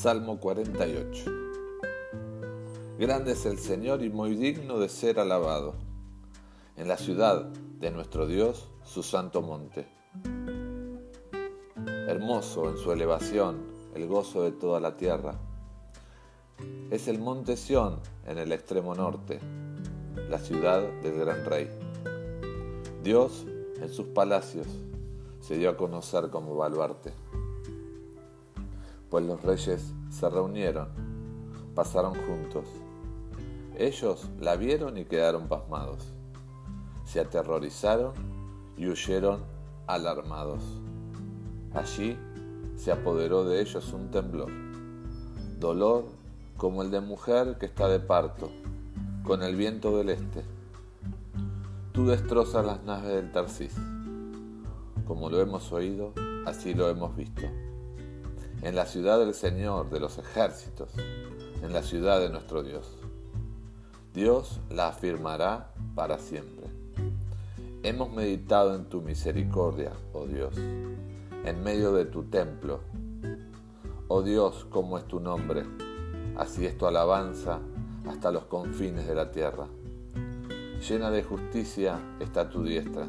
Salmo 48. Grande es el Señor y muy digno de ser alabado. En la ciudad de nuestro Dios, su santo monte. Hermoso en su elevación, el gozo de toda la tierra. Es el monte Sión en el extremo norte, la ciudad del gran rey. Dios en sus palacios se dio a conocer como baluarte pues los reyes se reunieron, pasaron juntos. Ellos la vieron y quedaron pasmados. Se aterrorizaron y huyeron alarmados. Allí se apoderó de ellos un temblor, dolor como el de mujer que está de parto, con el viento del este. Tú destrozas las naves del Tarsis. Como lo hemos oído, así lo hemos visto en la ciudad del Señor de los ejércitos, en la ciudad de nuestro Dios. Dios la afirmará para siempre. Hemos meditado en tu misericordia, oh Dios, en medio de tu templo. Oh Dios, ¿cómo es tu nombre? Así es tu alabanza hasta los confines de la tierra. Llena de justicia está tu diestra.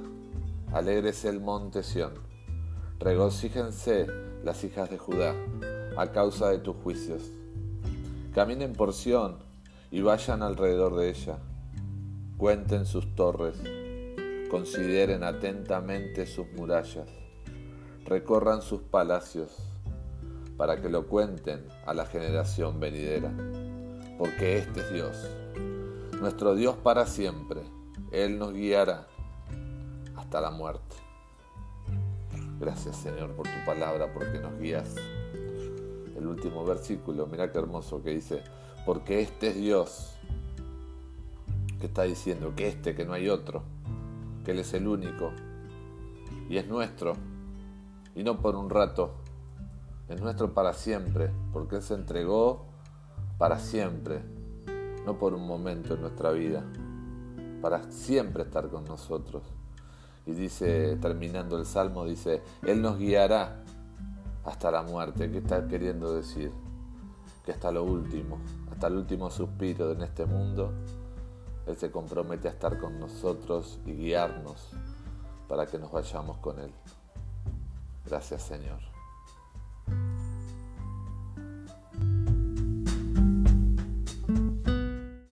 Alegres el monte Sión. Regocíjense las hijas de Judá, a causa de tus juicios. Caminen por Sión y vayan alrededor de ella. Cuenten sus torres, consideren atentamente sus murallas, recorran sus palacios, para que lo cuenten a la generación venidera. Porque este es Dios, nuestro Dios para siempre. Él nos guiará hasta la muerte. Gracias Señor por tu palabra, porque nos guías. El último versículo, mira qué hermoso que dice, porque este es Dios, que está diciendo que este, que no hay otro, que Él es el único, y es nuestro, y no por un rato, es nuestro para siempre, porque Él se entregó para siempre, no por un momento en nuestra vida, para siempre estar con nosotros. Y dice, terminando el salmo, dice, Él nos guiará hasta la muerte. ¿Qué está queriendo decir? Que hasta lo último, hasta el último suspiro en este mundo, Él se compromete a estar con nosotros y guiarnos para que nos vayamos con Él. Gracias Señor.